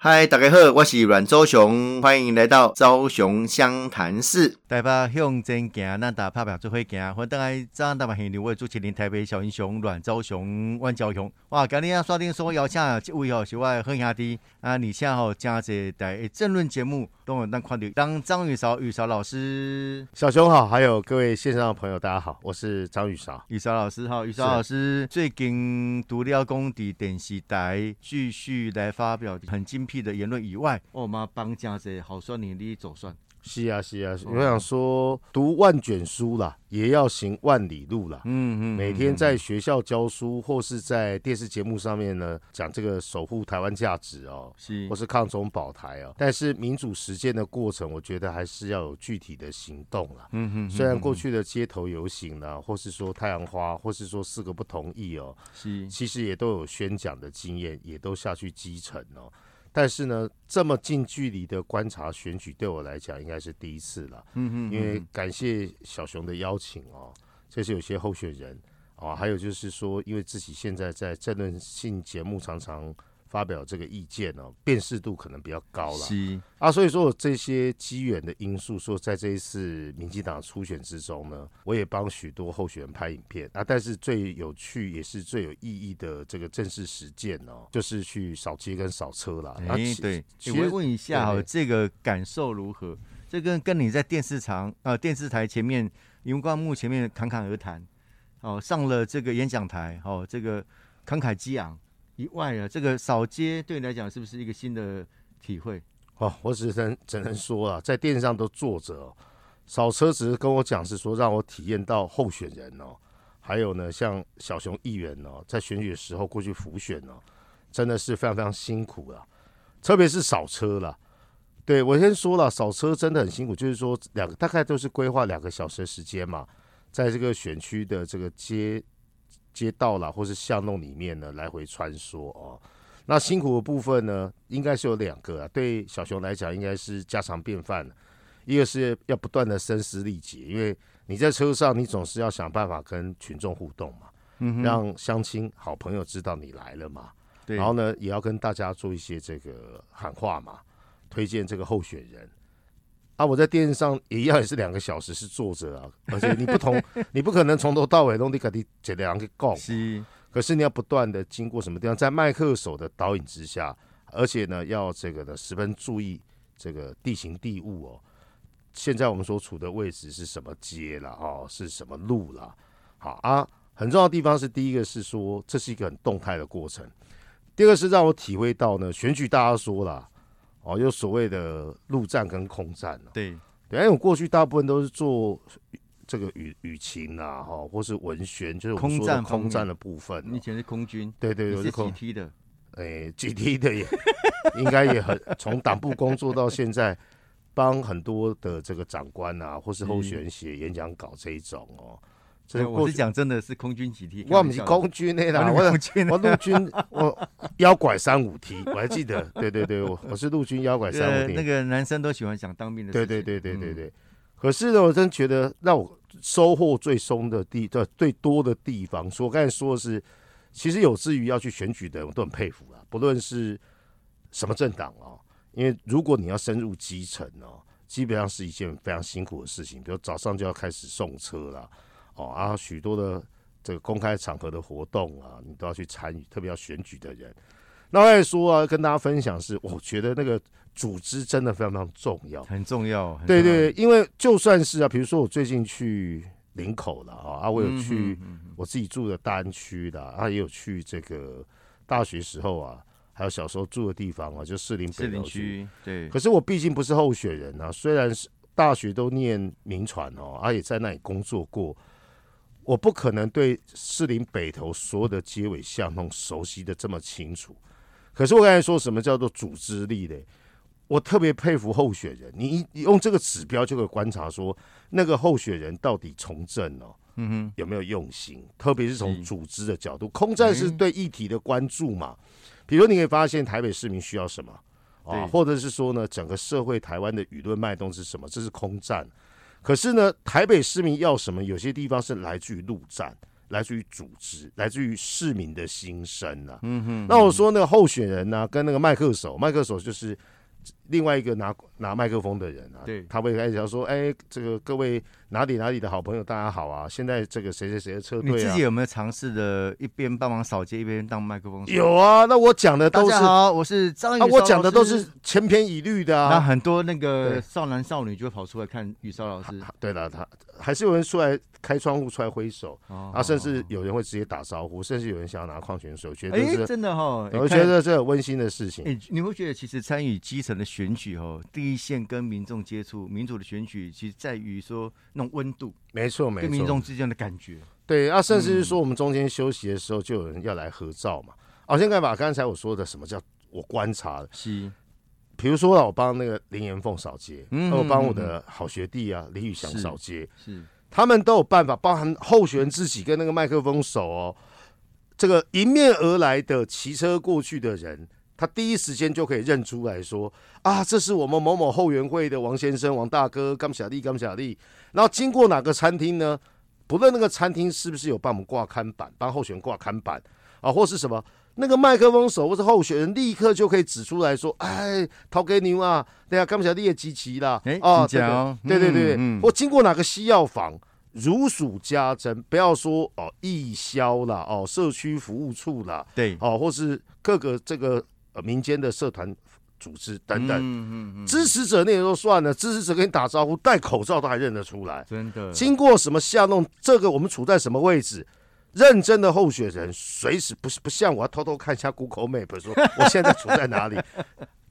嗨，大家好，我是阮周雄，欢迎来到周雄湘潭市。台北向前行，咱打拍表做伙行。欢迎大家早上台北现场，我主持人台北小英雄阮周雄、阮昭雄。哇，今日啊刷定说邀请这位哦，是我好兄弟啊，你现在好加这台政论节目，都有咱看到当张雨韶、雨韶老师。小熊好，还有各位线上的朋友，大家好，我是张雨韶。雨韶老师好，雨韶老师最近独立公底电视台继续来发表很精辟的言论以外，我妈帮加这好算你你走算。是啊，是啊，我想说，读万卷书啦，也要行万里路啦。嗯嗯，每天在学校教书，或是在电视节目上面呢，讲这个守护台湾价值哦，是，或是抗中保台哦。但是民主实践的过程，我觉得还是要有具体的行动啦。嗯哼，虽然过去的街头游行呢，或是说太阳花，或是说四个不同意哦，是，其实也都有宣讲的经验，也都下去基层哦。但是呢，这么近距离的观察选举，对我来讲应该是第一次了。嗯嗯，因为感谢小熊的邀请哦，这是有些候选人哦，还有就是说，因为自己现在在政论性节目常常。发表这个意见哦，辨识度可能比较高了。是啊，所以说这些机缘的因素，说在这一次民进党初选之中呢，我也帮许多候选人拍影片啊。但是最有趣也是最有意义的这个正式实践哦，就是去扫街跟扫车啦。哎，对，我会问一下哈，这个感受如何？这跟跟你在电视场呃电视台前面荧光幕前面侃侃而谈，哦，上了这个演讲台，哦，这个慷慨激昂。以外啊，这个扫街对你来讲是不是一个新的体会？哦，我只能只能说啊，在电视上都坐着，扫车只是跟我讲是说让我体验到候选人哦，还有呢，像小熊议员哦，在选举的时候过去辅选哦，真的是非常非常辛苦了，特别是扫车了。对我先说了，扫车真的很辛苦，就是说两个大概都是规划两个小时的时间嘛，在这个选区的这个街。街道啦，或是巷弄里面呢，来回穿梭哦。那辛苦的部分呢，应该是有两个啊。对小熊来讲，应该是家常便饭。一个是要不断的声嘶力竭，因为你在车上，你总是要想办法跟群众互动嘛，让乡亲、好朋友知道你来了嘛。然后呢，也要跟大家做一些这个喊话嘛，推荐这个候选人。啊，我在电视上也一样，也是两个小时是坐着啊，而且你不同，你不可能从头到尾弄你肯定这两个讲。是，可是你要不断的经过什么地方，在麦克手的导引之下，而且呢，要这个呢十分注意这个地形地物哦。现在我们所处的位置是什么街了哦，是什么路了？好啊，很重要的地方是第一个是说这是一个很动态的过程，第二个是让我体会到呢，选举大家说了。哦，有所谓的陆战跟空战对，对，因为我过去大部分都是做这个语语情啊，哈，或是文宣，就是空战空战的部分。你以前是空军，对对，是几梯的？哎，几梯的也应该也很，从党部工作到现在，帮很多的这个长官啊，或是候选人写演讲稿这一种哦。我是讲真的是空军几梯，我不是空军那啦，我我陆军我腰拐三五梯，我还记得，对对对，我我是陆军腰拐三五梯。那个男生都喜欢想当兵的，对对对对对对。可是呢，我真觉得让我收获最松的地，的最多的地方，说我刚才说的是，其实有志于要去选举的，我都很佩服啊。不论是什么政党啊，因为如果你要深入基层哦，基本上是一件非常辛苦的事情，比如早上就要开始送车了。哦啊，许多的这个公开场合的活动啊，你都要去参与，特别要选举的人。那我也说啊，跟大家分享是，我觉得那个组织真的非常非常重要，很重要。对对，因为就算是啊，比如说我最近去林口了啊，啊，我有去我自己住的大安区的，啊，也有去这个大学时候啊，还有小时候住的地方啊，就士林北区。对。可是我毕竟不是候选人啊，虽然是大学都念民传哦，啊，也在那里工作过。我不可能对士林北头所有的街尾巷弄熟悉的这么清楚，可是我刚才说什么叫做组织力嘞？我特别佩服候选人，你用这个指标就可以观察说那个候选人到底从政哦，嗯哼，有没有用心？特别是从组织的角度，空战是对议题的关注嘛？比如你可以发现台北市民需要什么啊，或者是说呢，整个社会台湾的舆论脉动是什么？这是空战。可是呢，台北市民要什么？有些地方是来自于陆战，来自于组织，来自于市民的心声啊。嗯哼，那我说那个候选人呢、跟那个麦克手，麦克手就是另外一个拿拿麦克风的人啊，对他会开始讲说，哎，这个各位哪里哪里的好朋友，大家好啊，现在这个谁谁谁的车队啊你自己，有没有尝试的一边帮忙扫街一边当麦克风？有啊，那我讲的都是好，我是张宇。我讲的都是。千篇一律的啊。很多那个少男少女就会跑出来看宇少老师，对了，他还是有人出来开窗户出来挥手哦啊，甚至有人会直接打招呼，甚至有人想要拿矿泉水，我觉得哎，这是，真的哈，我觉得这很温馨的事情。你，你会觉得其实参与基层的选举哦，第一线跟民众接触，民主的选举其实在于说那种温度没错，没跟民错。众之间的感觉。对啊，甚至是嗯说我们中间休息的时候，就有人要来合照嘛。啊，先该把刚才我说的什么叫我观察的，是，比如说啊，我帮那个林延凤扫街，嗯我帮我的好学弟啊李宇翔是扫街，是，他们都有办法，包含候选人自己跟那个麦克风手哦，这个迎面而来的骑车过去的人，他第一时间就可以认出来说啊，这是我们某某后援会的王先生、王大哥、甘小丽、甘小丽。然后经过哪个餐厅呢？不论那个餐厅是不是有帮我们挂看板，帮候选人挂看板啊，或是什么。那个麦克风手或是候选人立刻就可以指出来说：“哎，陶给牛啊，对啊，甘小丽也集齐啦。”哎哦，真假哦对对对对对，嗯嗯我经过哪个西药房，如数家珍，不要说哦义消啦，哦社区服务处啦，对，哦或是各个这个呃民间的社团组织等等，嗯嗯嗯，支持者那也就算了，支持者跟你打招呼，戴口罩都还认得出来。真的，经过什么下弄，这个我们处在什么位置？认真的候选人随时不是不像我要偷偷看一下 Google Map 说我现在处在哪里，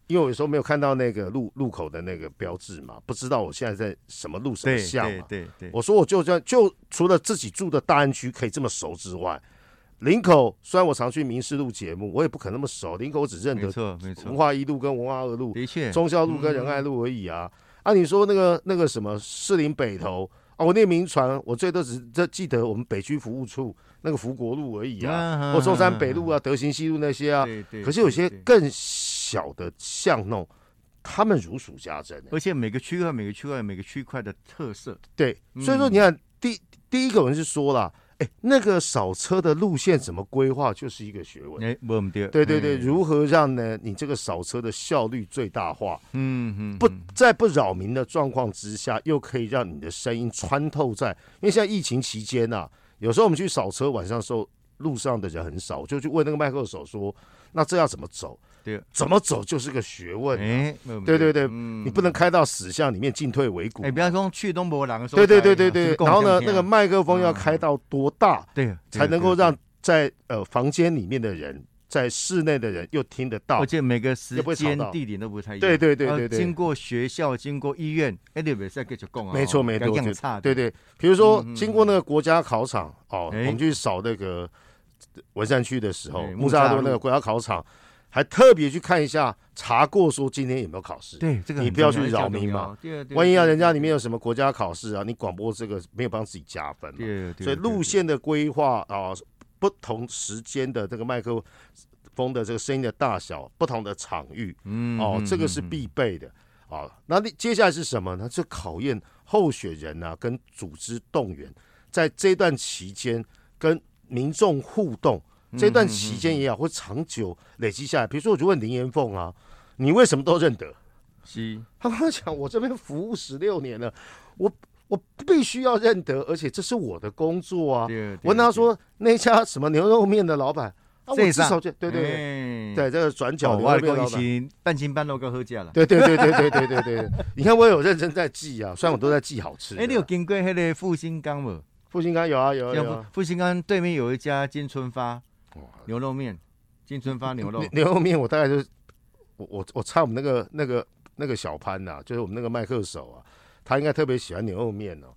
因为我有时候没有看到那个路路口的那个标志嘛，不知道我现在在什么路什么巷嘛。对对对，我说我就这样，就除了自己住的大安区可以这么熟之外，林口虽然我常去民事路节目，我也不可能那么熟。林口我只认没得错没错文，化一路跟文化二路，的确，忠孝路跟仁爱路而已啊。啊，你说那个那个什么士林北投啊，我那个名传，我最多只这记得我们北区服务处那个福国路而已啊，嗯或中山北路啊、德行西路那些啊。对对，可是有些更小的巷弄，他们如数家珍、欸。而且每个区块每个区块每个区块的特色，对，所以说嗯你看，第第一个人是说了，哎，那个扫车的路线怎么规划，就是一个学问。哎，不唔对，对对对，嗯如何让呢你这个扫车的效率最大化？嗯嗯不嗯在不扰民的状况之下，又可以让你的声音穿透在，因为现在疫情期间呐、有时候我们去扫车，晚上的时候路上的人很少，我就去问那个麦克手说，那这要怎么走？对，怎么走就是个学问、啊。哎，对对对，嗯。你不能开到死巷里面进退维谷。哎，不要说去东博廊的时候，对对对对对，然后呢，那个麦克风要开到多大，对才能够，让在呃房间里面的人，在室内的人又听得到？对而。且每个时间地点都不太一样，对对对对对。呃经过学校，经过医院，哎，你别再继续讲啊，没错没错，对不要样差，对对，比如说经过那个国家考场哦，我哎们去扫那个文山区的时候哎，木栅路路那个国家考场，还特别去看一下，查过说今天有没有考试。对这个你不要去扰民嘛，对对万一啊，人家里面有什么国家考试啊，你广播这个没有帮自己加分嘛。对对，所以路线的规划啊，不同时间的这个麦克风的这个声音的大小，不同的场域，嗯哦，嗯这个是必备的啊。那你接下来是什么呢？就考验候选人啊跟组织动员，在这段期间跟民众互动，嗯这段期间也好，会长久累积下来。比如说，我就问林延凤啊，你为什么都认得？是他跟我讲，我这边服务十六年了，我我必须要认得，而且这是我的工作啊。对我跟他说，那家什么牛肉面的老板啊，我这上至少就对对对这个转角哦，牛肉面老板。半斤半肉够喝价了。对对对对对对对对，你看我有认真在记啊，虽然我都在记好吃的。哎，你有经过那个复兴岗无？复兴刚有啊有啊有像啊，复兴岗对面有一家金春发哦牛肉面，金春发牛肉牛，牛肉面我大概就是我我我猜我们那个那个那个小潘呐、就是我们那个麦克手啊，他应该特别喜欢牛肉面哦。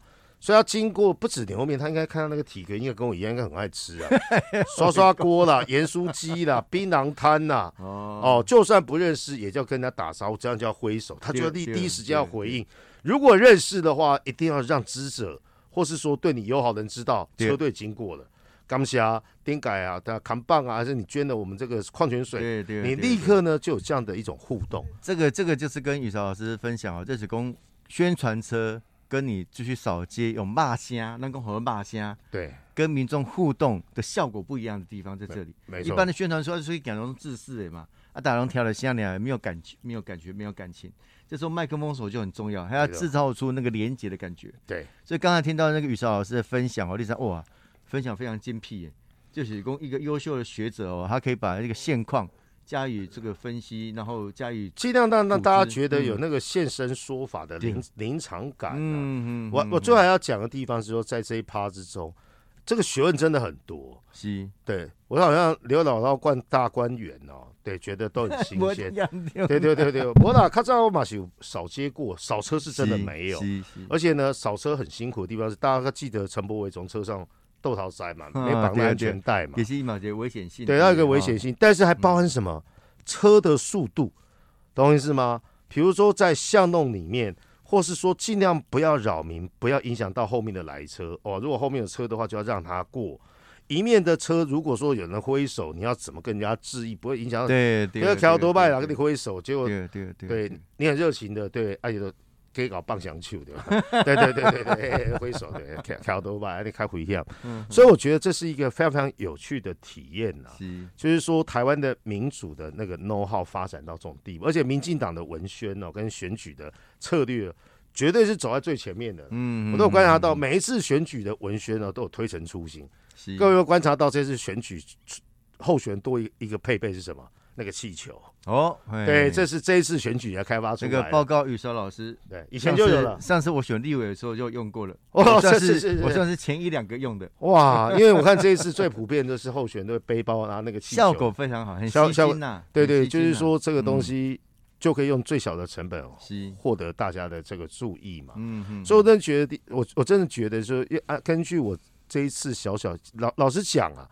所以他经过不止牛肉面，他应该看到那个体格，应该跟我一样，应该很爱吃啊。刷刷锅啦，盐酥鸡啦，槟榔摊啦，哦哦，就算不认识，也就要跟人家打招呼，这样就要挥手，他就要第第一时间要回应。如果认识的话，一定要让知者或是说对你友好的人知道对车队经过了。感谢啊，丁改啊，他扛棒啊，还是你捐了我们这个矿泉水，对对，你立刻呢就有这样的一种互动。这个这个就是跟宇韶老师分享啊，这是公宣传车跟你继续扫街有骂声，那个和骂声，对，跟民众互动的效果不一样的地方在这里。没错。一般的宣传说是讲那种自私的嘛，啊，打龙挑了香两没有感觉，没有感觉，没有感情。这时候麦克风手就很重要，还要制造出那个连接的感觉。对，所以刚才听到那个宇韶老师的分享哦，丽莎哇，分享非常精辟耶，就是供一个优秀的学者哦，他可以把那个现况加以这个分析，然后加以尽量让让大家觉得嗯有那个现身说法的临临场感啊。嗯嗯，我我最后还要讲的地方是说，在这一趴之中，这个学问真的很多。是，对我好像刘姥姥灌大观园哦，对，觉得都很新鲜。对对对对对，我哪看到我马是有扫街过，扫车是真的没有。而且呢，扫车很辛苦的地方是，大家记得陈柏伟从车上豆桃塞嘛，啊没绑安全带嘛也，是一毛节危险性，对，那个危险哦。性，但是还包含什么？车的速度，懂我意思吗？比如说在巷弄里面，或是说尽量不要扰民，不要影响到后面的来车哦。如果后面有车的话，就要让他过。一面的车，如果说有人挥手，你要怎么跟人家致意，不会影响到？对对，不要调多拜了，了，跟你挥手，结果对对对对你很热情的，对，而且都给搞棒响球，对吧？对对对对对，挥手，对，调调多拜，你开回响。所以我觉得这是一个非常非常有趣的体验呐。就是说，台湾的民主的那个 know how 发展到这种地步，而且民进党的文宣哦，跟选举的策略，绝对是走在最前面的。嗯我都有观察到，每一次选举的文宣呢，都有推陈出新。各位有观察到，这次选举候选多一一个配备是什么？那个气球。哦，嘿对，这是这一次选举要开发出这来这。个报告雨韶老师对，以前就有了。上次我选立委的时候就用过了，哦 我算是我算是前一两个用的，哇，因为我看这一次最普遍的是候选人的背包拿那个气球效果非常好，很吸效效睛呐。对对，就是说这个东嗯西就可以用最小的成本哦是，获得大家的这个注意嘛。嗯嗯，所以我真的觉得，我我真的觉得说，啊，根据我这一次小小老老实讲啊，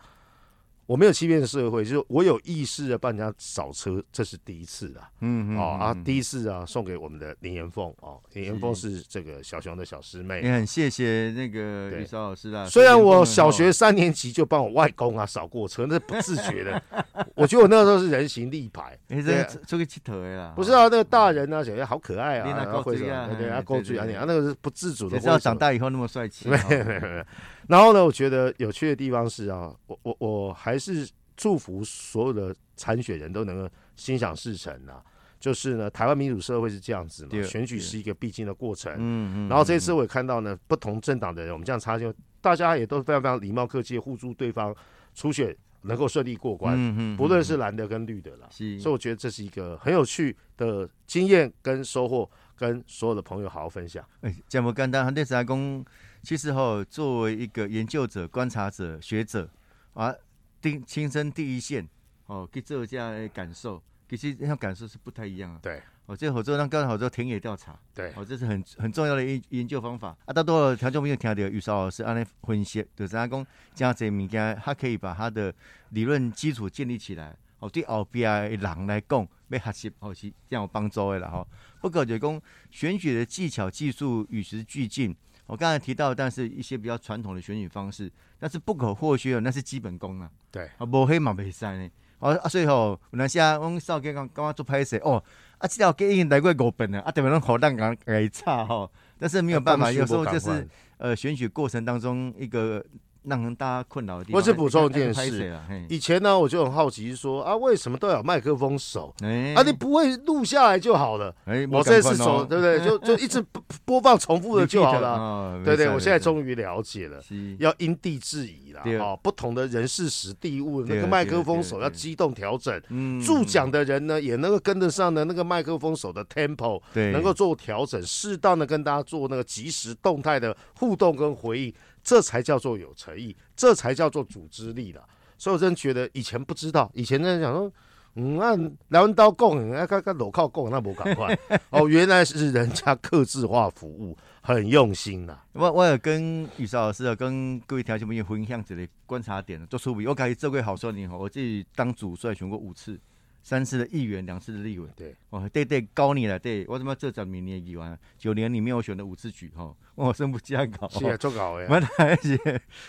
我没有欺骗社会，就是我有意识的帮人家扫车，这是第一次啊。嗯嗯哦啊，嗯第一次啊，送给我们的林延凤哦，林延凤是这个小熊的小师妹。也很谢谢那个对宇韶老师啊。虽然我小学哦三年级就帮我外公啊扫过车，那是不自觉的。我觉得我那个时候是人形立牌。哎，对这出出去佚佗的啦，不是啊，那个大人啊，小孩好可爱啊，然后会什么对对，哎他够追啊，你啊，那个是不自主的也是要挥手长大以后那么帅气。没哦有没有没有。然后呢，我觉得有趣的地方是啊，我我我还是祝福所有的参选人都能够心想事成啊。就是呢，台湾民主社会是这样子嘛对，选举是一个必经的过程。嗯嗯。然后这一次我也看到呢，不同政党的人，我们这样插进，大家也都非常非常礼貌客气，互助对方，初选能够顺利过关，嗯嗯，不论嗯是蓝的跟绿的啦。所以我觉得这是一个很有趣的经验跟收获，跟所有的朋友好好分享。哎，这么简单，很多时讲，其实哈、作为一个研究者、观察者、学者啊，第亲身第一线哦，去做这样的感受，其实那种感受是不太一样的。对哦，这合作让刚才合作田野调查，对哦，这是很很重要的研研究方法啊。大多听众朋友听到宇韶老师安尼分析，就是讲讲这样子的物件，他可以把他的理论基础建立起来。哦，对后边的人来讲，要学习哦是这样有帮助的啦吼。不过就是讲选举的技巧、技术与时俱进。我刚才提到，但是一些比较传统的选举方式，但是不可或缺的那是基本功啊。对啊，无黑嘛袂使呢。哦啊，所以吼，有阵时啊，阮少年讲刚刚做拍摄哦，啊，这条街已经来过五遍了，啊，特别拢好蛋甲给差吼。但是没有办法，有时候就是呃选举过程当中一个让人大家困扰的地方。我只补充一件事以前呢，我就很好奇说啊，为什么都要有麦克风手？哎啊，你不会录下来就好了。哎，我这次手手对不对？就就一直播播放重复的就好了。对对，我现在终于了解了。要因地制宜啦，对哦，不同的人事时地物，那对个麦克风手要机动调整。嗯助讲的人呢，也能够跟得上的那个麦克风手的 tempo，对能够做调整，适当的跟大家做那个即时动态的互动跟回应，这才叫做有诚意，这才叫做组织力了。所以我真的觉得以前不知道，以前在想说。嗯，那来文刀供，那个个裸靠供，那不赶快哦，原来是人家客制化服务，很用心呐、我我有跟宇韶老师啊跟各位听众朋友分享一个观察点，做出比我感觉这位好多年吼，我自己当主帅选过五次，三次的议员，两次的立委。对，哦，对对，高你了，对我怎么这十明年议员，九年里面我选了五次举吼，我真不加搞。是啊，做搞呀，蛮台是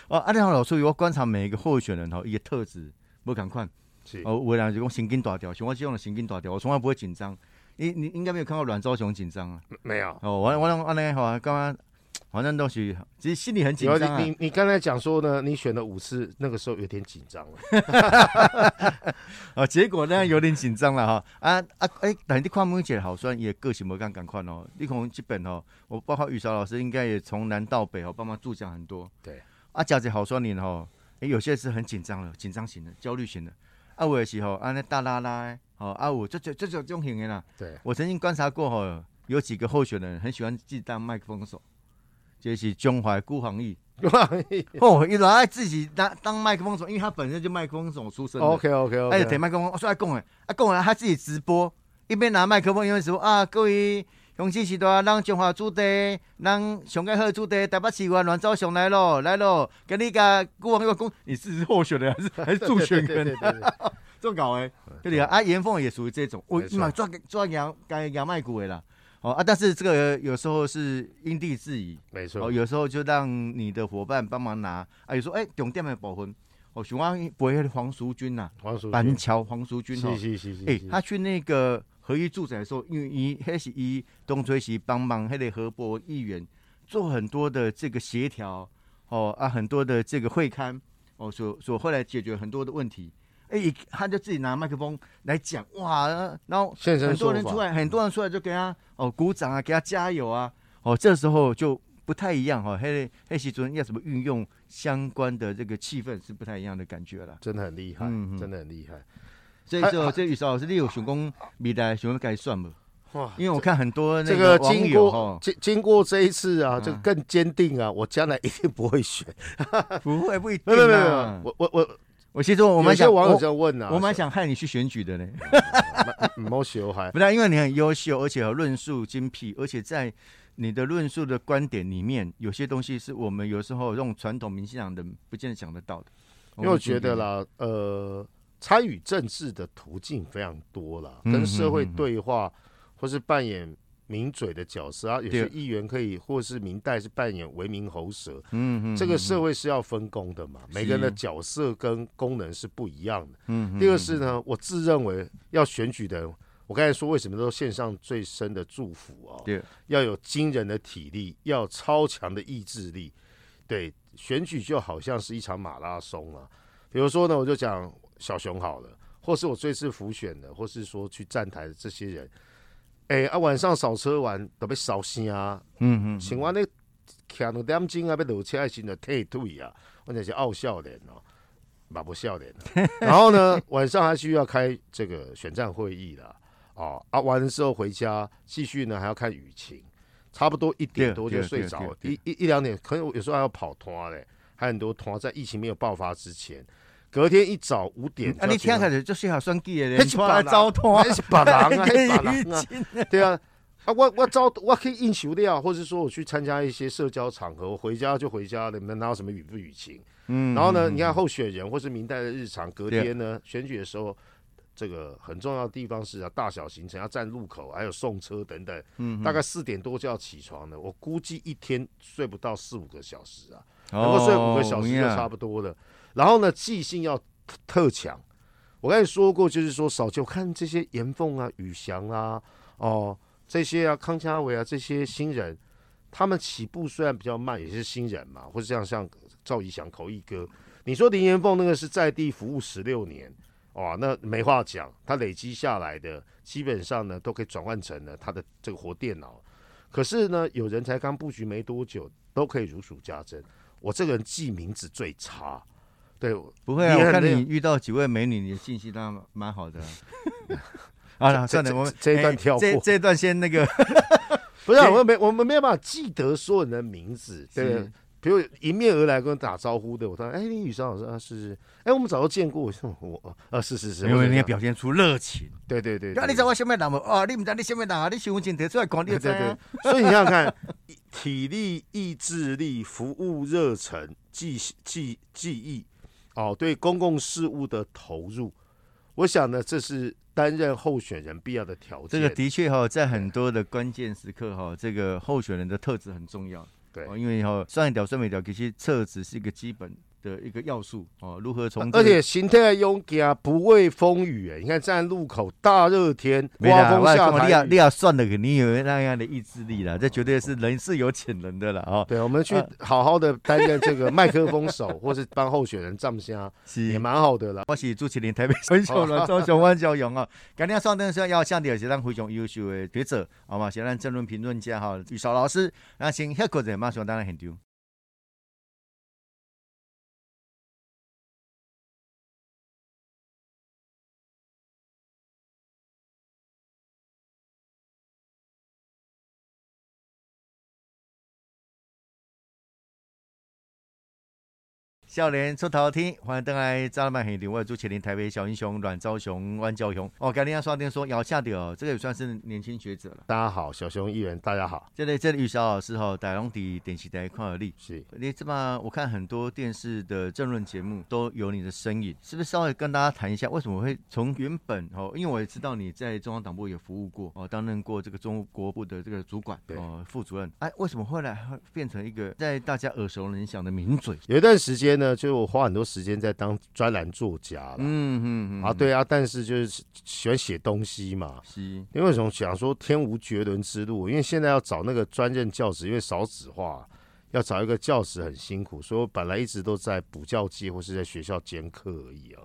哦，啊，然后老师我观察每一个候选人吼，伊个特质无共款。是哦，有的人就讲神经大条，像我这种的神经大条，我从来不会紧张。你你应该没有看到阮昭雄紧张啊？没有，哦，我我拢安尼吼，感觉反正都是其实心里很紧张啊你。你你刚才讲说呢，你选了五次，那个时候有点紧张了。哦，结果呢有点紧张了哈。啊啊哎，但是你看梅姐好算也个性没敢赶快哦。你可能基本哦，我包括雨韶老师应该也从南到北哦帮忙助讲很多。对。啊，佳姐好酸你哦，诶有些是很紧张了，紧张型的、焦虑型的。啊，我的时候啊那大拉拉的，哦啊我这这这这种型的啦。对，我曾经观察过哈，有几个候选人很喜欢自己当麦克风手，这是中华顾行义。哦，伊老爱自己当当麦克风手，因为他本身就麦克风手出身的。OK OK 哎，就 OK，摕麦克风，我说爱讲诶，啊讲完他自己直播，一边拿麦克风一边说啊，各位雄起时代，咱中华主题，咱上个好的主题，台北市湾乱走上来咯，来咯，跟你甲顾网友讲，你是候选人还是还是助选人？对对对对对这么搞诶，对啊？啊，严凤也属于这种，我嘛抓抓羊该羊麦骨的啦。哦啊，但是这个有时候是因地制宜，没错哦，。有时候就让你的伙伴帮忙拿，啊，有时候哎，重点的保分，哦，喜欢不会黄淑君呐、黄淑板，桥黄淑君哦是，是是是，哎、是他去那个合一住宅的时候，因为伊迄是伊东吹西帮忙，迄个河伯议员做很多的这个协调，哦啊，很多的这个会刊，哦，所所后来解决很多的问题。哎、他就自己拿麦克风来讲，哇，然后很多，人出来，很多人出来就给他哦鼓掌啊，给他加油啊，哦，这时候就不太一样哈、哦，黑黑时阵要怎么运用相关的这个气氛是不太一样的感觉了。真的很厉害真的很厉害。所以说，这雨韶老师，你有想讲未来想要该算不？哇，因为我看很多那这个网经过友哈，经经过这一次啊，嗯这更坚定啊，我将来一定不会选。不会不一定没有没有没有啊，。我我我，我其实我蛮想，些网友在问啊，我蛮想害你去选举的呢。毛修还不但因为你很优秀，而且论述精辟，而且在你的论述的观点里面，有些东西是我们有时候用传统民进党的不见得想得到的。因为我觉得，啦，呃，参与政治的途径非常多啦，嗯跟社会对话，或是扮演名嘴的角色啊，有些议员可以，或是明代是扮演为民喉舌。嗯嗯，这个嗯社会是要分工的嘛，每个人的角色跟功能是不一样的。嗯，嗯第二是，呢，我自认为要选举的人，我刚才说为什么都献上最深的祝福哦，对，要有惊人的体力，要有超强的意志力。对，选举就好像是一场马拉松啊。比如说呢，我就讲小熊好了，或是我最次浮选的，或是说去站台的这些人，哎啊，晚上扫车完都被烧声啊，嗯嗯，请我那徛两点钟啊，要落车的时阵退退啊，我那是傲笑脸哦，嘛不笑脸、啊。然后呢，晚上还需要开这个选战会议啦，哦啊，完了之后回家继续呢还要看雨情，差不多一点多就睡着一一一两点，可能有时候还要跑团嘞，还很多团在疫情没有爆发之前，隔天一早五点就啊，你听起来就是好算计的那人，出来是别人糟蹋，那是别人啊，那是别人啊。啊，对啊，啊，我我招我可以应酬掉，或者说我去参加一些社交场合，我回家就回家了，你们哪有什么雨不雨晴？嗯然后呢，嗯你看候选人或是明代的日常，隔天呢选举的时候，这个很重要的地方是啊，大小行程要站路口，还有送车等等，嗯大概四点多就要起床了，我估计一天睡不到四五个小时啊，能能够睡五个小时就差不多了。然后呢，记性要特强。我刚才说过，就是说少就看这些严凤啊、宇翔啊、哦这些啊、康佳伟啊这些新人，他们起步虽然比较慢，也是新人嘛，或者像像赵怡翔、口译哥。你说林延凤那个是在地服务十六年，哇，那没话讲，他累积下来的基本上呢都可以转换成了他的这个活电脑。可是呢，有人才刚布局没多久，都可以如数家珍。我这个人记名字最差，对，不会啊，我看你遇到几位美女，你的信息当然蛮好的啊。算了，这我们这一段哎跳过这这一段先那个，不是、我们没我们没有办法记得所有人的名字，对？比如迎面而来跟我打招呼的，我说：“哎，林宇商老师啊，是是，哎，我们早就见过。”我说：“我啊，是是是，因为你要表现出热情。对对对，那，你知道我什么人吗？哦，你唔知你什么人啊？你身份证提出来看，你就对。对，所以你想想看，体力、意志力、服务热忱、记记记忆，哦，对公共事务的投入，我想呢，这是担任候选人必要的条件。这个的确哈，在很多的关键时刻哈，这个候选人的特质很重要。对哦因为哈上一条、上一条，其实特质是一个基本的一个要素哦，如何从而且心态勇敢，不畏风雨。哎，你看站路口大热天，刮风下台，你要你要算的，你有那样的意志力了，这绝对是人是有潜能的了哦。对，我们去好好的担任这个麦克风手，或是帮候选人站下，也蛮好的了。我是朱启林，台北分手了，周雄万小勇啊，今天上灯说要向第二阶段非常优秀的学者，好吗，先让政论评论家哈，玉少老师，那先下课者马上当然很丢。笑脸出头天，欢迎登来张老板很牛，我朱启林，台北小英雄阮昭雄、万昭雄。哦，今天要刷电说姚下的这个也算是年轻学者了。大家好，小熊议员，大家好。这里这里玉小老师哈，台龙底电视台看而立。是，你这么我看很多电视的政论节目都有你的身影，是不是稍微跟大家谈一下，为什么会从原本哦，因为我也知道你在中央党部也服务过哦，担任过这个中国部的这个主管哦，副主任。哎，为什么后来会变成一个在大家耳熟能详的名嘴？有一段时间呢，就是我花很多。时间在当专栏作家了，嗯嗯嗯啊，对啊，但是就是喜欢写东西嘛，是，因为什么想说天无绝伦之路，因为现在要找那个专任教职，因为少子化，要找一个教职很辛苦，所以我本来一直都在补教界或是在学校兼课而已啊。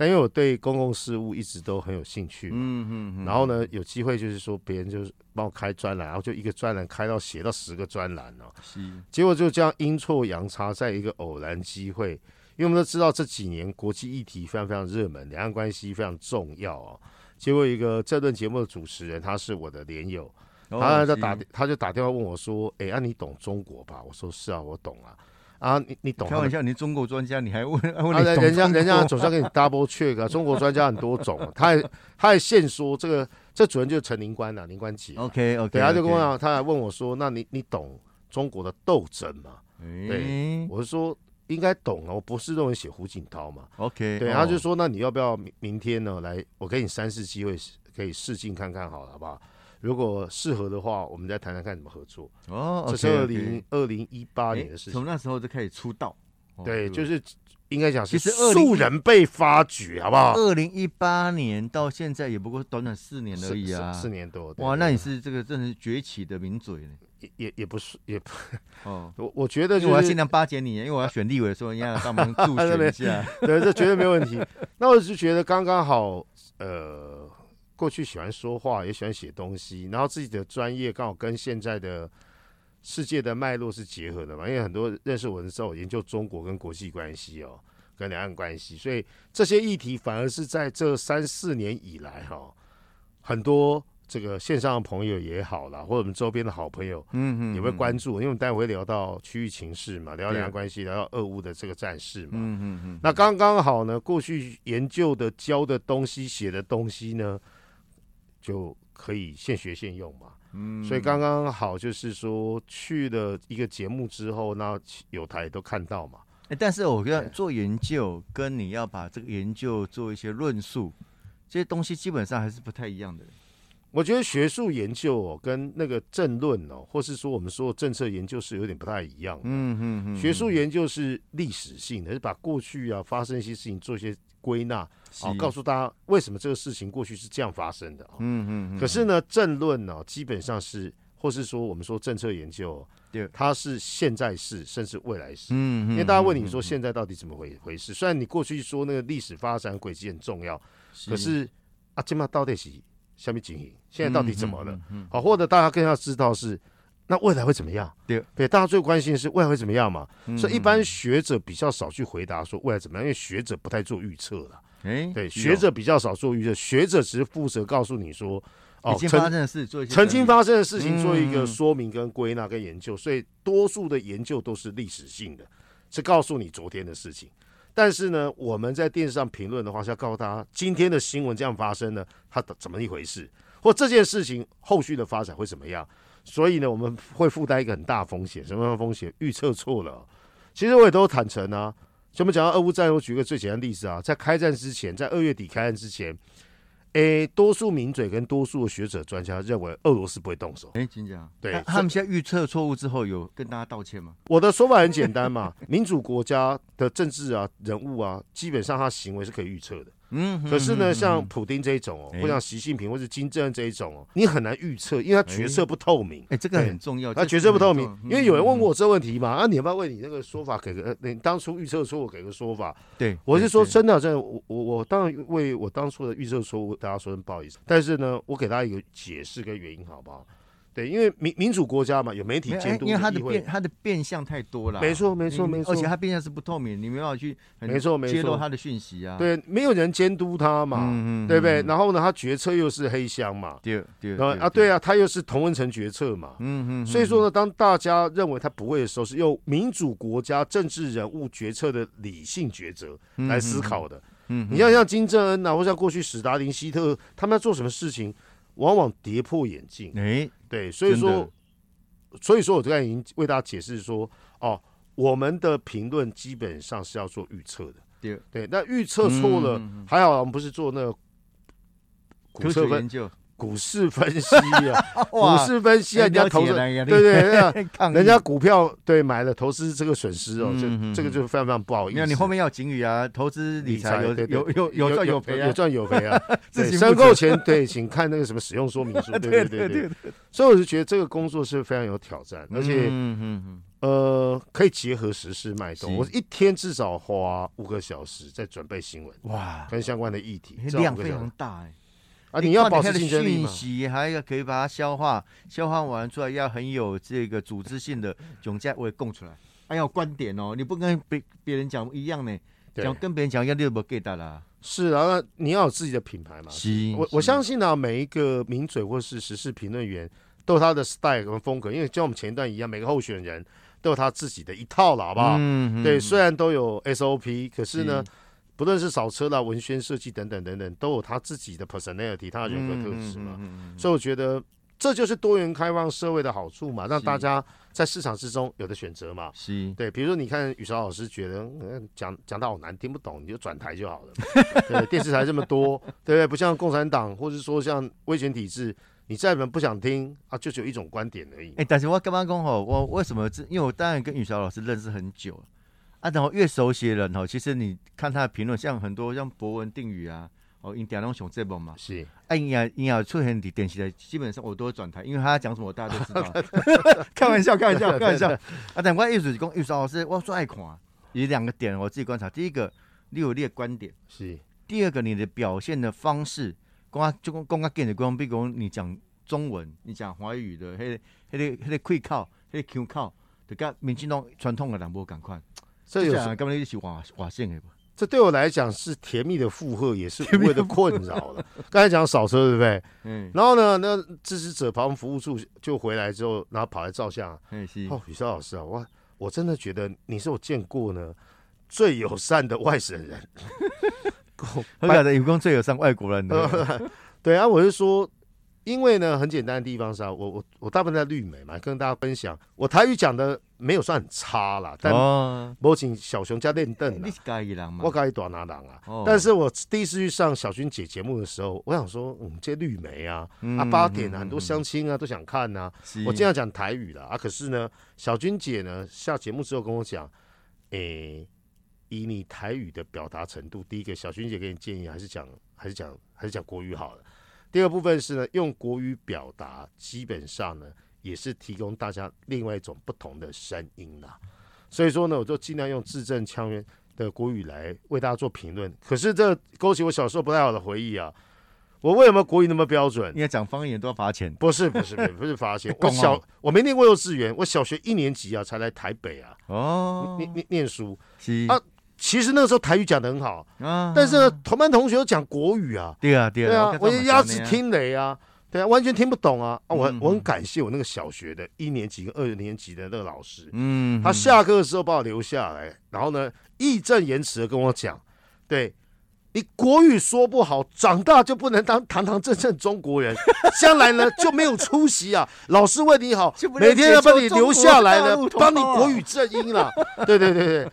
但因为我对公共事务一直都很有兴趣，嗯嗯，然后呢，有机会就是说别人就是帮我开专栏，然后就一个专栏开到写到十个专栏哦，是，结果就这样阴错阳差，在一个偶然机会。因为我们都知道这几年国际议题非常非常热门，两岸关系非常重要哦。结果一个这段节目的主持人，他是我的连友，他就打他就打电话问我说：“哎，啊，你懂中国吧？”我说：“是啊，我懂啊。”啊，你你懂？开玩笑，你中国专家，你还问？问人家人家总是要给你 double check 啊。中国专家很多种，他还他还现说这个这主任就是陈林官呐，宁官奇。OK OK，对，他就跟我讲，他还问我说：“那你你懂中国的斗争吗？”对，我是说。应该懂了，我不是认为写胡锦涛嘛。OK，对，他就说，那你要不要明明天呢来？我给你三次机会，可以试镜看看，好了，好不好？如果适合的话，我们再谈谈看怎么合作。哦，这是二零二零一八年的事情。从那时候就开始出道。对，就是应该讲是素人被发掘，好不好？二零一八年到现在也不过短短四年而已啊，四年多。哇，那你是这个真是崛起的名嘴呢。也也也不是，也不哦，我我觉得我要尽量巴结你，因为我要选立委的时候，你要帮忙助选一下。对，这绝对没问题。那我是觉得刚刚好，呃，过去喜欢说话，也喜欢写东西，然后自己的专业刚好跟现在的世界的脉络是结合的嘛。因为很多认识我的时候，研究中国跟国际关系哦，跟两岸关系，所以这些议题反而是在这三四年以来哈，很多。这个线上的朋友也好啦，或者我们周边的好朋友，嗯嗯，也会关注，因为我们待会会聊到区域情势嘛，聊两岸关系，聊到俄乌的这个战事嘛，嗯嗯嗯。那刚刚好呢，过去研究的、教的东西、写的东西呢，就可以现学现用嘛，嗯。所以刚刚好就是说去了一个节目之后，那有台都看到嘛。哎，但是我觉得做研究跟你要把这个研究做一些论述，这些东西基本上还是不太一样的。我觉得学术研究哦，跟那个政论哦，或是说我们说政策研究是有点不太一样。嗯嗯嗯。学术研究是历史性的，是把过去啊发生一些事情做一些归纳，啊，告诉大家为什么这个事情过去是这样发生的。嗯嗯。可是呢，政论呢，基本上是，或是说我们说政策研究，对，它是现在式，甚至未来式。嗯嗯。因为大家问你说现在到底怎么回回事？虽然你过去说那个历史发展轨迹很重要，可是啊，这么到底是？下面经营现在到底怎么了？好，或者大家更要知道是那未来会怎么样？对对，大家最关心的是未来会怎么样嘛？所以一般学者比较少去回答说未来怎么样，因为学者不太做预测了。哎，对，学者比较少做预测，学者只是负责告诉你说哦，曾经发生的事做曾经发生的事情做一个说明跟归纳跟研究，所以多数的研究都是历史性的，是告诉你昨天的事情。但是呢，我们在电视上评论的话，是要告诉大家今天的新闻这样发生呢，它怎么一回事，或这件事情后续的发展会怎么样？所以呢，我们会负担一个很大风险，什么样的风险？预测错了。其实我也都坦诚啊。就我们讲到俄乌战，我举个最简单的例子啊，在开战之前，在二月底开战之前，诶，多数名嘴跟多数的学者专家认为俄罗斯不会动手。哎，金讲，对他们现在预测错误之后，有跟大家道歉吗？我的说法很简单嘛，民主国家的政治啊、人物啊，基本上他行为是可以预测的。嗯，可是呢，嗯像普丁这一种哦，哎或像习近平或者金正恩这一种哦，你很难预测，因为他决策不透明。哎，这个很重要，他这决策不透明因为有人问过嗯我这个问题嘛，啊，你要不要为你那个说法给个？呃，你当初预测说我给个说法？对，我是说真的，真的，我我我当然为我当初的预测错误，大家说声不好意思。但是呢，我给大家一个解释跟原因，好不好？对，因为民民主国家嘛，有媒体监督，因为它的变它的变相太多了，没错没错没错而且它变相是不透明，你没办法去很没错没错揭露它的讯息啊，对，没有人监督他嘛，嗯嗯对不对？嗯然后呢，他决策又是黑箱嘛，对对啊，对啊，他又是同文层决策嘛。嗯嗯，所以说呢，当大家认为他不会的时候，是用民主国家政治人物决策的理性抉择来思考的。嗯，嗯，你像像金正恩啊，或像过去史达林、希特，他们要做什么事情，往往跌破眼镜。哎，对，所以说，所以说我刚才已经为大家解释说，哦，我们的评论基本上是要做预测的。对，对，那预测错了，还好我们不是做那个股科市分学研究，股市分析啊，股市分析啊，人家投资，对对 人家股票对买了投资这个损失哦，嗯嗯这这个就非常非常不好意思。没有，你后面要有警语啊，投资理财有有有有赚有赔啊有，赚有赔啊。自 对，行负责申购前对，请看那个什么使用说明书。对对对对。所以我就觉得这个工作是非常有挑战，而且呃，可以结合时事脉动。我一天至少花五个小时在准备新闻哇，跟相关的议题，量非常大哎。啊！你要保持看它的讯竞争力嘛？息，还要可以把它消化，消化完出来要很有这个组织性的总价我也供出来，还要有观点哦，你不跟别别人讲一样呢，讲跟别人讲一样，你就不 get 啦。是啊，那你要有自己的品牌嘛。是我我相信呢、每一个名嘴或是时事评论员都有他的 style 跟风格，因为就像我们前一段一样，每个候选人都有他自己的一套了，好不好？嗯对，虽然都有 SOP，可是呢是，不论是扫车啦、文宣设计等等等等，都有他自己的 personality，他的人格特质嘛。嗯嗯嗯嗯所以我觉得这就是多元开放社会的好处嘛，让大家在市场之中有的选择嘛。是，对，比如说你看雨韶老师觉得嗯讲讲的好难听不懂，你就转台就好了。对，电视台这么多，对不对？不像共产党，或者说像威权体制，你再怎么不想听啊，就只有一种观点而已。哎、但是我刚刚讲吼，我为什么这？因为我当然跟雨韶老师认识很久了啊，然后越熟悉的人吼，其实你看他的评论，像很多像博文定语啊，哦，因点那种熊这本嘛，是，哎呀，因呀出现的电视台，基本上我都会转台，因为他讲什么大家都知道。开玩笑，开玩笑，开玩笑。啊，但我艺术讲，艺术老师我最爱看，有两个点我自己观察，第一个你有你的观点，是，第二个你的表现的方式，讲啊就讲讲啊，见的讲，比如讲你讲中文，你讲华语的，迄、个、迄、个、迄、个溃靠，迄、个 Q 靠，就甲民进党传统的人无共款。这有时讲根本就是划划线的吧？这对我来讲是甜蜜的负荷，也是无谓的困扰了。刚才讲扫车，对不对？嗯，然后呢，那支持者跑我们服务处就回来之后，然后跑来照相。嗯是，哦，雨潇老师啊，我我真的觉得你是我见过呢最友善的外省人。何解的有讲最友善外国人的？对啊，我是说，因为呢，很简单的地方是啊，我我我大部分在绿美嘛，跟大家分享，我台语讲的没有算很差啦，但哦，我请小熊加练凳啦，你是家己人嘛？我搞一短拿人啊。哦但是我第一次去上小军姐节目的时候，我想说，嗯，这绿媒啊，嗯啊八点啊，很多嗯乡亲啊都想看呐、是我经常讲台语啦啊，可是呢，小军姐呢下节目之后跟我讲，诶、以你台语的表达程度，第一个小军姐给你建议还是讲还是讲还是讲国语好了。第二部分是呢，用国语表达，基本上呢也是提供大家另外一种不同的声音啦。所以说呢，我就尽量用字正腔圆的国语来为大家做评论。可是这勾起我小时候不太好的回忆啊！我为什么国语那么标准？因为讲方言都要罚钱。不是不是不是不是发现，我小我没念过幼稚园，我小学一年级啊才来台北啊，哦，念念念书。啊其实那个时候台语讲的很好，啊。但是呢，同班同学都讲国语啊，对啊对对啊，我也鸭子听雷啊，对啊，完全听不懂啊。啊，我嗯。我很感谢我那个小学的一年级跟二年级的那个老师，嗯，他下课的时候把我留下来，然后呢，义正言辞的跟我讲，对你国语说不好，长大就不能当堂堂正正中国人，将来呢就没有出息啊！老师为你好每天要把你留下来呢帮你国语正音啦。对对对对，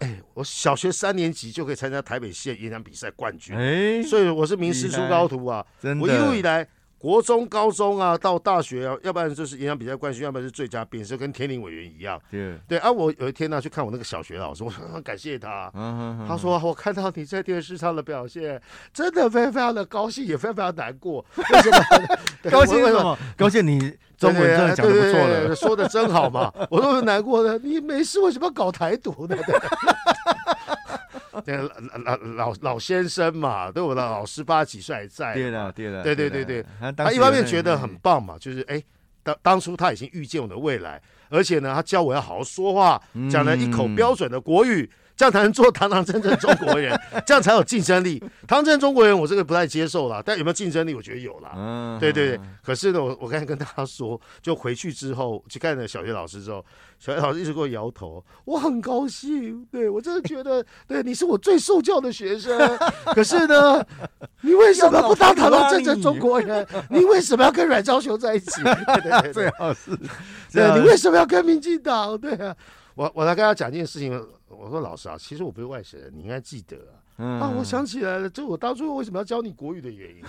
哎，我小学三年级就可以参加台北县演讲比赛冠军，哎，所以我是名师出高徒啊！真的，我一路以来，国中、高中啊，到大学啊，要不然就是演讲比赛冠军，要不然是最佳辩手，跟田林委员一样。对，对啊，我有一天呢去看我那个小学老师，我很 感谢他。嗯他说：“我看到你在电视上的表现，真的非常非常的高兴，也非常非常难过。为什么？高兴为什么？高兴你中文真的讲的不错对对对了，说的真好嘛。我都很难过的，你没事为什么要搞台独呢？对，老老老老先生嘛，对我的老师八十几岁还在，对了，对了，对对对对，他他一方面觉得很棒嘛，就是哎，当当初他已经预见我的未来，而且呢，他教我要好好说话，讲了一口嗯标准的国语，这样才能做堂堂正正中国人，这样才有竞争力。堂堂正正中国人，我这个不太接受啦，但有没有竞争力，我觉得有啦。嗯，对对对，可是呢，我我刚才跟大家说，就回去之后去看了小学老师之后，小学老师一直给我摇头，我很高兴，对我真的觉得，对你是我最受教的学生。可是呢，你为什么不当堂堂正正中国人？你为什么要跟阮昭雄在一起？对对对最，好是，对你为什么要跟民进党？对啊，我我来跟他讲一件事情，我说老师啊，其实我不是外省人，你应该记得啊。嗯啊，我想起来了，就我当初为什么要教你国语的原因，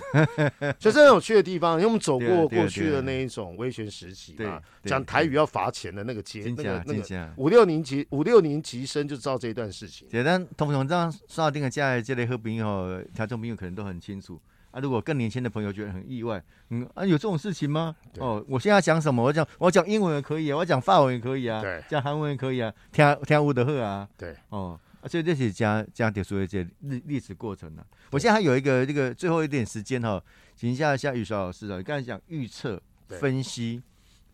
所以这很有趣的地方，因为我们走过过去的那一种威权时期嘛，讲台语要罚钱的那个阶真假那个那个。五六年级五六年级生就知道这一段事情。简单，通常这样刷定个价，这类好朋友、听众朋友可能都很清楚啊。如果更年轻的朋友觉得很意外，嗯啊，有这种事情吗？哦，我现在讲什么？我讲我讲英文也可以啊，我讲法文也可以啊，对讲韩文也可以啊，听听乌德赫啊，对，哦，啊，所以这是加加特殊的这历历史过程啊。我现在还有一个这个最后一点时间哈、请教一下雨韶老师啊，你刚才讲预测、分析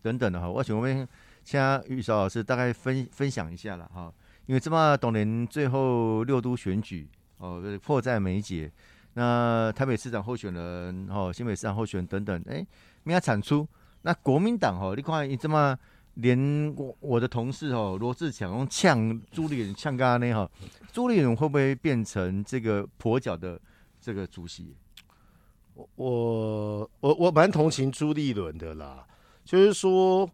等等的哈，我请问现在玉韶老师大概分分享一下了哈，因为这么多年最后六都选举哦迫在眉睫，那台北市长候选人哦新北市长候选人等等，哎没有产出，那国民党哦，你看你这么。连我我的同事哦，罗志强用呛朱立伦呛刚刚那哈，朱立伦会不会变成这个跛脚的这个主席？我我我蛮同情朱立伦的啦，就是说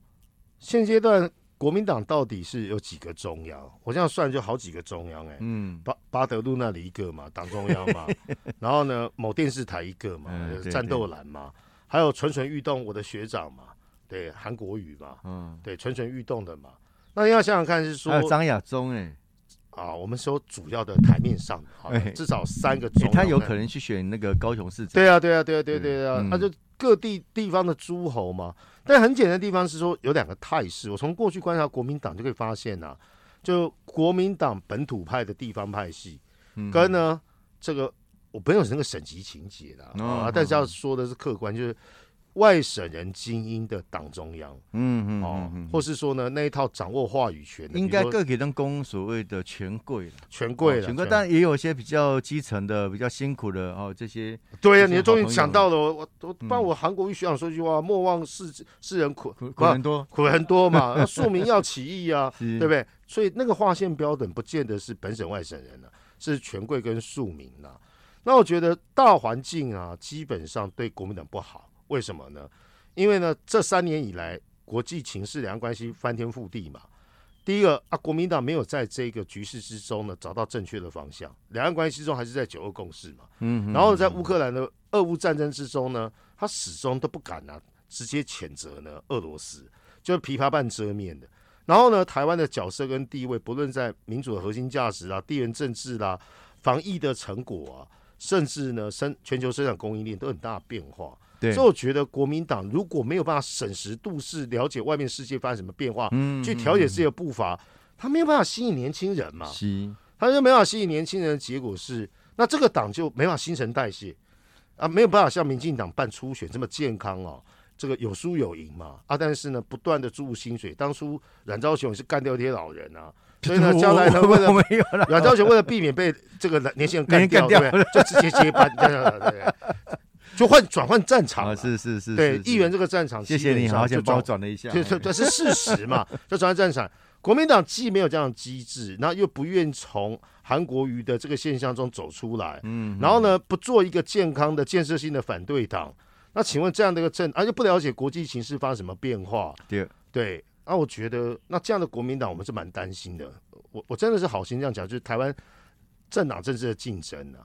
现阶段国民党到底是有几个中央？我这样算就好几个中央哎、嗯，巴巴德路那里一个嘛，党中央嘛，然后呢，某电视台一个嘛，战斗蓝嘛，还有蠢蠢欲动我的学长嘛，对，韩国瑜嘛，嗯，对，蠢蠢欲动的嘛。那你要想想看，是说还有张亚中哎、啊，我们说主要的台面上的，好哎。至少三个欸中央、他有可能去选那个高雄市长。对啊，对啊，对啊，对啊对啊，嗯。那、就各地地方的诸侯嘛。但很简单的地方是说，有两个态势。我从过去观察国民党就可以发现啊，就国民党本土派的地方派系，嗯跟呢这个我朋友是那个省级情节的哦啊，但是要说的是客观，就是外省人精英的党中央。嗯嗯哦或是说呢那一套掌握话语权的，应该各给人攻所谓的权贵了，权贵了，哦权贵，但也有一些比较基层的、比较辛苦的哦，这些对呀、你终于想到了，我我帮我韩国瑜学长说句话：莫忘世世人苦苦苦很多，苦很多嘛，那庶民要起义啊，对不对？所以那个划线标准不见得是本省外省人了，是权贵跟庶民呐、那我觉得大环境啊，基本上对国民党不好，为什么呢？因为呢，这三年以来国际情势、两岸关系翻天覆地嘛。第一个啊，国民党没有在这个局势之中呢找到正确的方向，两岸关系中还是在九二共识嘛。嗯，然后在乌克兰的俄乌战争之中呢，他始终都不敢啊直接谴责呢俄罗斯，就是琵琶半遮面的。然后呢，台湾的角色跟地位，不论在民主的核心价值啊、地缘政治啦、防疫的成果啊，甚至呢生全球生产供应链都很大的变化。对所以我觉得国民党如果没有办法审时度势，了解外面世界发生什么变化，嗯去调节自己的步伐，他没有办法吸引年轻人嘛。是他就没办法吸引年轻人的结果是，那这个党就没办法新陈代谢啊，没有办法像民进党办初选这么健康哦，这个有输有赢嘛啊，但是呢，不断的注入薪水，当初阮昭雄也是干掉这些老人啊，所以呢，将来呢，为了没有了，阮昭雄为了避免被这个年轻人 干掉，对不对？就直接接班？就换转换战场啊，了。是是是，对议员这个战场，谢谢你，好，就先帮我转，了一下，对对对，是事实嘛，就转换战场。国民党既没有这样的机制，然后又不愿从韩国瑜的这个现象中走出来，嗯，然后呢，不做一个健康的建设性的反对党。那请问这样的一个政，而、且不了解国际形势发生什么变化？对，对，那我觉得那这样的国民党我们是蛮担心的。我我真的是好心这样讲，就是台湾政党政治的竞争啊，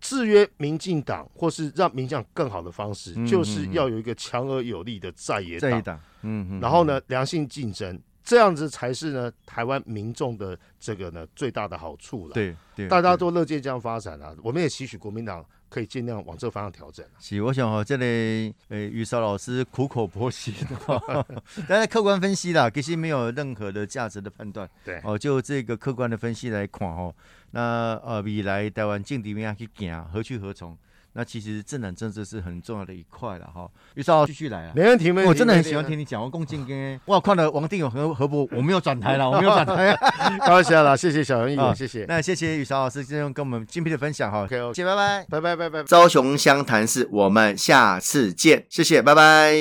制约民进党或是让民进党更好的方式，嗯就是要有一个强而有力的在野党，嗯嗯，然后呢，良性竞争，这样子才是呢台湾民众的这个呢最大的好处了。，对对，大家都乐见这样发展啊，我们也期许国民党可以尽量往这方向调整啊。是，我想哦，这里呃，于少老师苦口婆心的，但是客观分析啦，其实没有任何的价值的判断。对哦，就这个客观的分析来看哦，那呃，未来台湾境地面去行，何去何从？那其实政党政治是很重要的一块了哈。于少继续来啊。没问题，没问题。我真的很喜欢听你讲，我共进跟我看了王定勇和何博，我没有转台了，我没有转台啊。题，开玩笑啦，谢谢小杨议啊员，谢谢。那谢谢宇韶老师今天跟我们精辟的分享哈谢谢，拜拜。拜拜拜拜。高雄湘潭市，我们下次见，谢谢，拜拜。